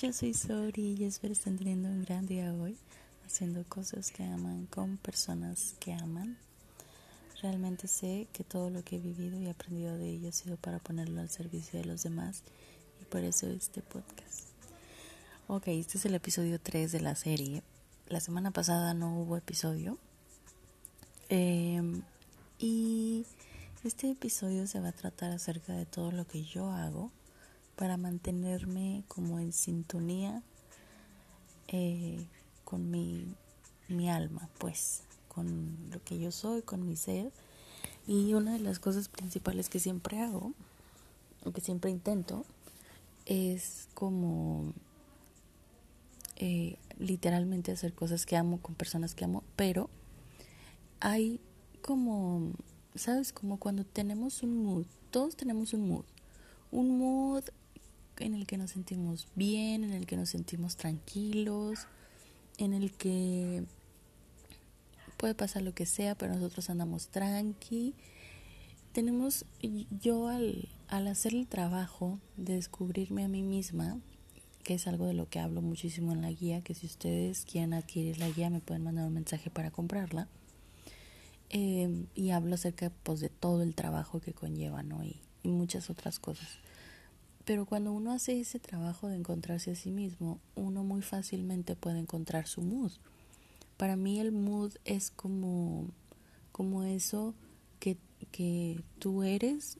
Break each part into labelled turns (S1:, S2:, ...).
S1: yo soy Sori y espero estén teniendo un gran día hoy, haciendo cosas que aman con personas que aman. Realmente sé que todo lo que he vivido y aprendido de ello ha sido para ponerlo al servicio de los demás y por eso este podcast. Ok, este es el episodio 3 de la serie. La semana pasada no hubo episodio. Em, y este episodio se va a tratar acerca de todo lo que yo hago para mantenerme como en sintonía eh, con mi, mi alma, pues, con lo que yo soy, con mi ser. Y una de las cosas principales que siempre hago, o que siempre intento, es como eh, literalmente hacer cosas que amo con personas que amo, pero hay como, ¿sabes? Como cuando tenemos un mood, todos tenemos un mood. Un mood en el que nos sentimos bien, en el que nos sentimos tranquilos, en el que puede pasar lo que sea, pero nosotros andamos tranqui. Tenemos, yo al, al hacer el trabajo de descubrirme a mí misma, que es algo de lo que hablo muchísimo en la guía, que si ustedes quieren adquirir la guía me pueden mandar un mensaje para comprarla. Eh, y hablo acerca pues, de todo el trabajo que conlleva, ¿no? y muchas otras cosas. Pero cuando uno hace ese trabajo de encontrarse a sí mismo, uno muy fácilmente puede encontrar su mood. Para mí el mood es como, como eso que, que tú eres,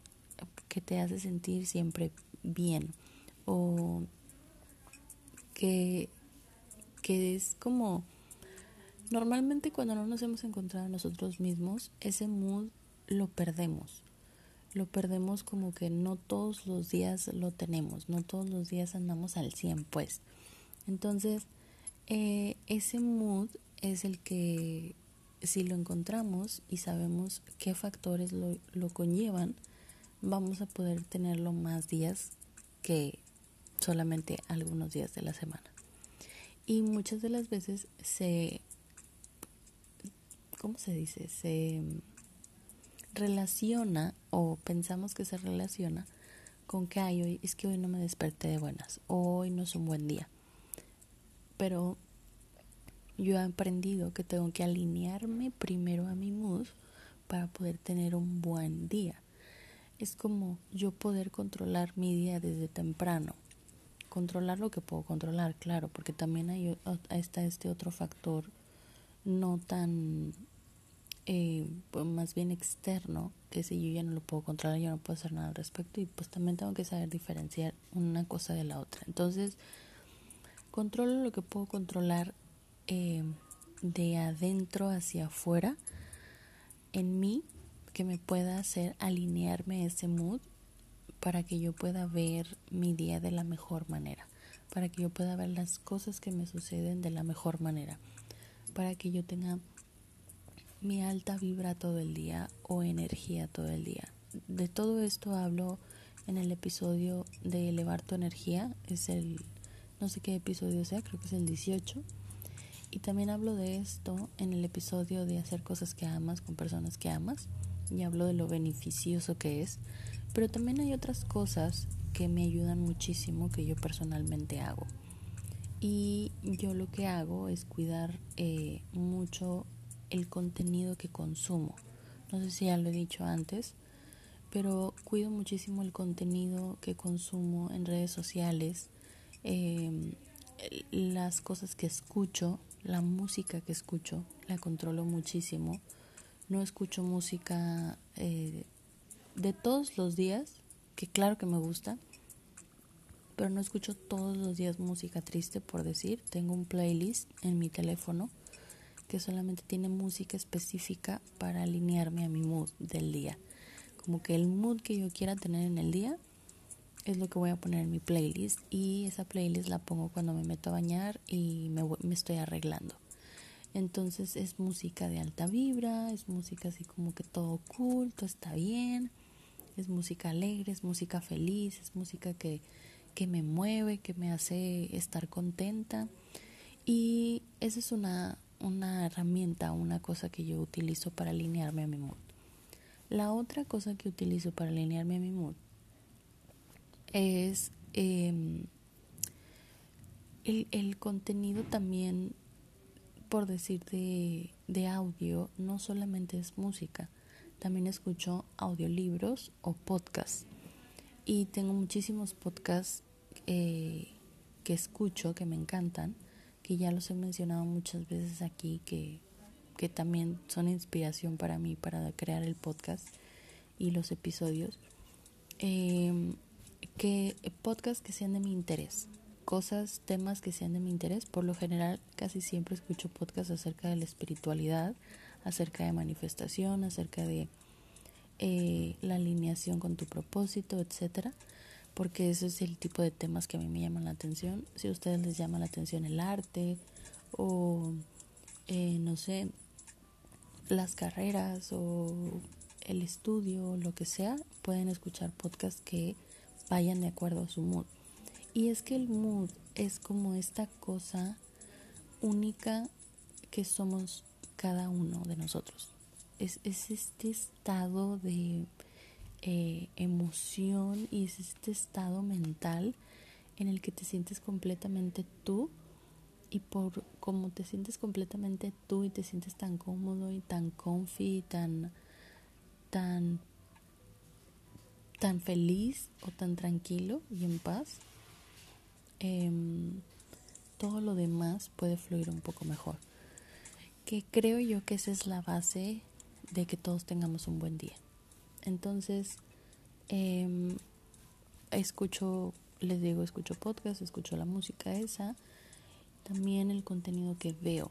S1: que te hace sentir siempre bien. O que, que es como... Normalmente cuando no nos hemos encontrado nosotros mismos, ese mood lo perdemos lo perdemos como que no todos los días lo tenemos, no todos los días andamos al 100 pues. Entonces, eh, ese mood es el que si lo encontramos y sabemos qué factores lo, lo conllevan, vamos a poder tenerlo más días que solamente algunos días de la semana. Y muchas de las veces se, ¿cómo se dice? Se relaciona o pensamos que se relaciona con que ay, hoy es que hoy no me desperté de buenas, hoy no es un buen día. Pero yo he aprendido que tengo que alinearme primero a mi mood para poder tener un buen día. Es como yo poder controlar mi día desde temprano. Controlar lo que puedo controlar, claro, porque también hay, está este otro factor no tan eh, pues más bien externo, que si yo ya no lo puedo controlar, yo no puedo hacer nada al respecto y pues también tengo que saber diferenciar una cosa de la otra. Entonces, controlo lo que puedo controlar eh, de adentro hacia afuera en mí, que me pueda hacer alinearme ese mood para que yo pueda ver mi día de la mejor manera, para que yo pueda ver las cosas que me suceden de la mejor manera, para que yo tenga mi alta vibra todo el día o energía todo el día. De todo esto hablo en el episodio de elevar tu energía, es el, no sé qué episodio sea, creo que es el 18. Y también hablo de esto en el episodio de hacer cosas que amas con personas que amas. Y hablo de lo beneficioso que es. Pero también hay otras cosas que me ayudan muchísimo que yo personalmente hago. Y yo lo que hago es cuidar eh, mucho el contenido que consumo. No sé si ya lo he dicho antes, pero cuido muchísimo el contenido que consumo en redes sociales, em, las cosas que escucho, la música que escucho, la controlo muchísimo. No escucho música eh, de todos los días, que claro que me gusta, pero no escucho todos los días música triste, por decir. Tengo un playlist en mi teléfono que solamente tiene música específica para alinearme a mi mood del día. Como que el mood que yo quiera tener en el día es lo que voy a poner en mi playlist y esa playlist la pongo cuando me meto a bañar y me, me estoy arreglando. Entonces es música de alta vibra, es música así como que todo cool, está bien, es música alegre, es música feliz, es música que, que me mueve, que me hace estar contenta. Y esa es una, una herramienta, una cosa que yo utilizo para alinearme a mi mood. La otra cosa que utilizo para alinearme a mi mood es em, el, el contenido también, por decir de, de audio, no solamente es música, también escucho audiolibros o podcasts. Y tengo muchísimos podcasts eh, que escucho, que me encantan, que ya los he mencionado muchas veces aquí, que, que también son inspiración para mí para crear el podcast y los episodios. Eh, que podcasts que sean de mi interés, cosas, temas que sean de mi interés. Por lo general, casi siempre escucho podcasts acerca de la espiritualidad, acerca de manifestación, acerca de eh, la alineación con tu propósito, etcétera, porque ese es el tipo de temas que a mí me llaman la atención. Si a ustedes les llama la atención el arte o, eh, no sé, las carreras o el estudio, lo que sea, pueden escuchar podcasts que vayan de acuerdo a su mood. Y es que el mood es como esta cosa única que somos cada uno de nosotros. Es, este estado de eh, emoción y es este estado mental en el que te sientes completamente tú y por como te sientes completamente tú y te sientes tan cómodo y tan comfy y tan tan tan feliz o tan tranquilo y en paz Em, todo lo demás puede fluir un poco mejor. Que creo yo que esa es la base de que todos tengamos un buen día. Entonces, em, escucho, les digo, escucho podcast, escucho la música esa, también el contenido que veo.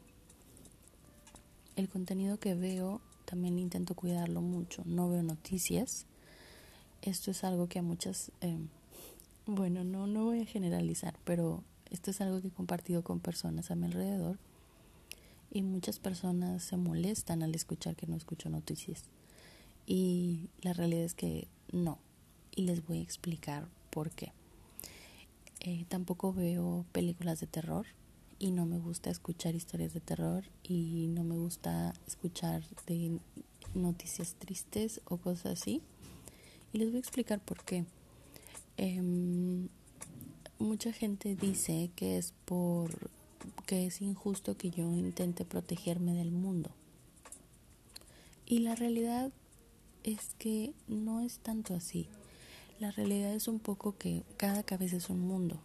S1: El contenido que veo también intento cuidarlo mucho. No veo noticias. Esto es algo que a muchas em, bueno, no, no voy a generalizar, pero esto es algo que he compartido con personas a mi alrededor y muchas personas se molestan al escuchar que no escucho noticias. Y la realidad es que no. Y les voy a explicar por qué. Eh, tampoco veo películas de terror y no me gusta escuchar historias de terror y no me gusta escuchar de noticias tristes o cosas así. Y les voy a explicar por qué. Em, mucha gente dice que es por que es injusto que yo intente protegerme del mundo. Y la realidad es que no es tanto así. La realidad es un poco que cada cabeza es un mundo.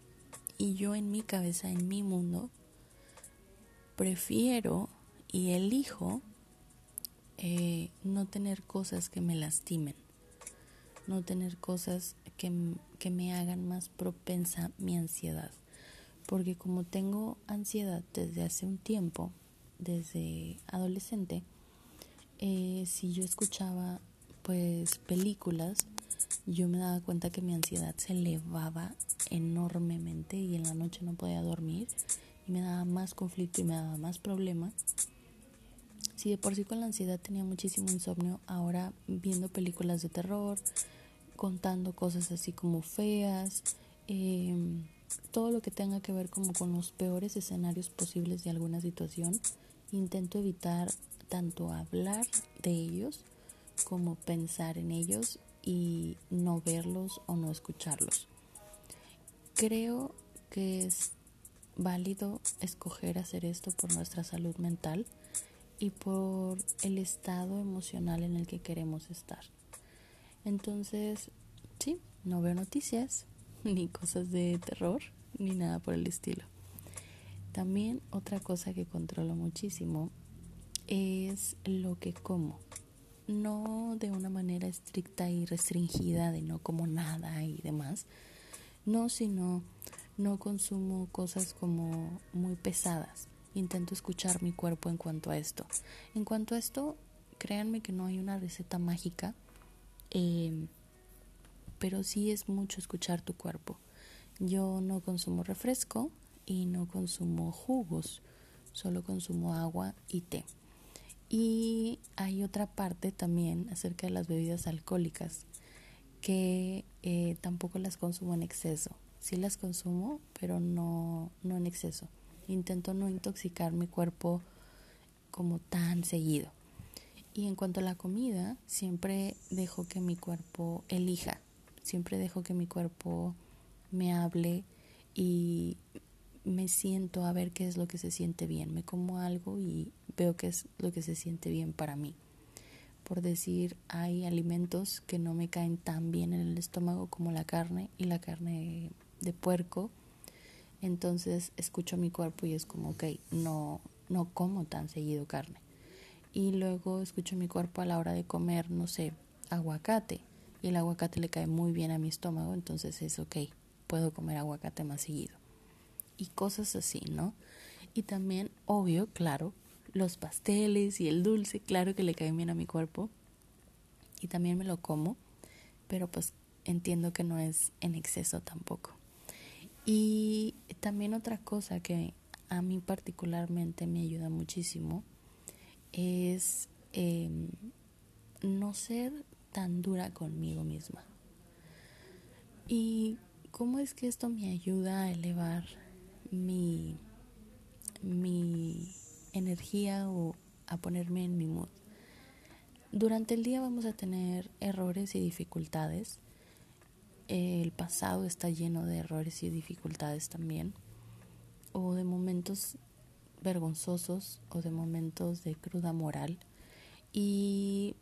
S1: Y yo en mi cabeza, en mi mundo, prefiero y elijo eh, no tener cosas que me lastimen no tener cosas que, que me hagan más propensa mi ansiedad. Porque como tengo ansiedad desde hace un tiempo, desde adolescente, eh, si yo escuchaba pues películas, yo me daba cuenta que mi ansiedad se elevaba enormemente y en la noche no podía dormir y me daba más conflicto y me daba más problema. Si de por sí con la ansiedad tenía muchísimo insomnio, ahora viendo películas de terror, contando cosas así como feas, em, todo lo que tenga que ver como con los peores escenarios posibles de alguna situación. Intento evitar tanto hablar de ellos como pensar en ellos y no verlos o no escucharlos. Creo que es válido escoger hacer esto por nuestra salud mental y por el estado emocional en el que queremos estar. Entonces, sí, no veo noticias, ni cosas de terror, ni nada por el estilo. También otra cosa que controlo muchísimo es lo que como. No de una manera estricta y restringida de no como nada y demás. No, sino no consumo cosas como muy pesadas. Intento escuchar mi cuerpo en cuanto a esto. En cuanto a esto, créanme que no hay una receta mágica Em, pero sí es mucho escuchar tu cuerpo. Yo no consumo refresco y no consumo jugos, solo consumo agua y té. Y hay otra parte también acerca de las bebidas alcohólicas que eh, tampoco las consumo en exceso. Sí las consumo, pero no, no en exceso. Intento no intoxicar mi cuerpo como tan seguido. Y en cuanto a la comida, siempre dejo que mi cuerpo elija, siempre dejo que mi cuerpo me hable y me siento a ver qué es lo que se siente bien. Me como algo y veo qué es lo que se siente bien para mí. Por decir, hay alimentos que no me caen tan bien en el estómago como la carne y la carne de puerco. Entonces escucho mi cuerpo y es como, ok, no, no como tan seguido carne. Y luego escucho mi cuerpo a la hora de comer, no sé, aguacate. Y el aguacate le cae muy bien a mi estómago, entonces es ok, puedo comer aguacate más seguido. Y cosas así, ¿no? Y también, obvio, claro, los pasteles y el dulce, claro que le caen bien a mi cuerpo. Y también me lo como, pero pues entiendo que no es en exceso tampoco. Y también otra cosa que a mí particularmente me ayuda muchísimo es em, no ser tan dura conmigo misma. ¿Y cómo es que esto me ayuda a elevar mi, mi energía o a ponerme en mi mood? Durante el día vamos a tener errores y dificultades. El pasado está lleno de errores y dificultades también. O de momentos vergonzosos o de momentos de cruda moral. Y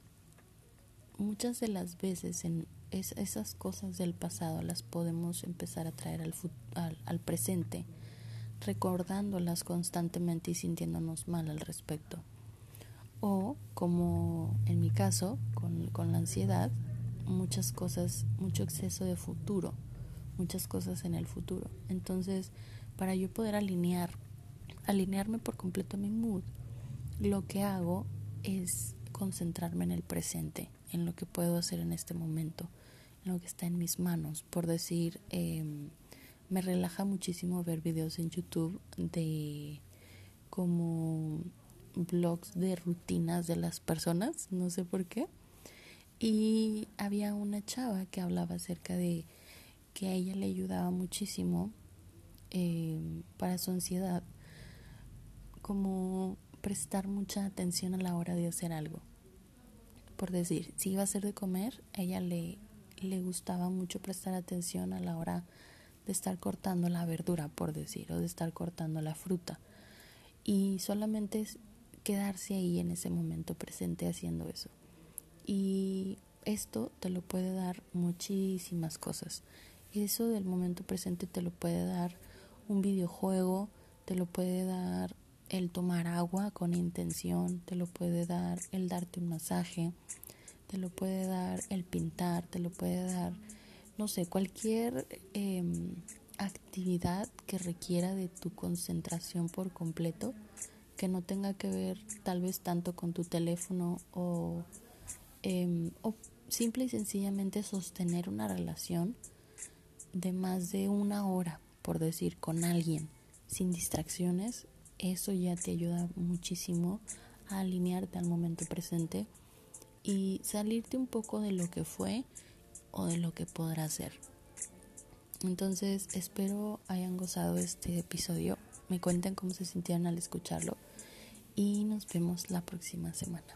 S1: muchas de las veces en esas cosas del pasado las podemos empezar a traer al, al, presente, recordándolas constantemente y sintiéndonos mal al respecto. O como en mi caso, con, con la ansiedad, muchas cosas, mucho exceso de futuro, muchas cosas en el futuro. Entonces, para yo poder alinear, alinearme por completo a mi mood, lo que hago es concentrarme en el presente, en lo que puedo hacer en este momento, en lo que está en mis manos. Por decir, em, me relaja muchísimo ver videos en YouTube de como blogs de rutinas de las personas, no sé por qué. Y había una chava que hablaba acerca de que a ella le ayudaba muchísimo em, para su ansiedad, como prestar mucha atención a la hora de hacer algo. Por decir, si iba a hacer de comer, a ella le, le gustaba mucho prestar atención a la hora de estar cortando la verdura, por decir, o de estar cortando la fruta. Y solamente es quedarse ahí en ese momento presente haciendo eso. Y esto te lo puede dar muchísimas cosas. Eso del momento presente te lo puede dar un videojuego, te lo puede dar el tomar agua con intención, te lo puede dar el darte un masaje, te lo puede dar el pintar, te lo puede dar, no sé, cualquier em, actividad que requiera de tu concentración por completo, que no tenga que ver tal vez tanto con tu teléfono o, em, o simple y sencillamente sostener una relación de más de una hora, por decir, con alguien, sin distracciones, eso ya te ayuda muchísimo a alinearte al momento presente y salirte un poco de lo que fue o de lo que podrá ser. Entonces espero hayan gozado este episodio, me cuenten cómo se sintieron al escucharlo y nos vemos la próxima semana.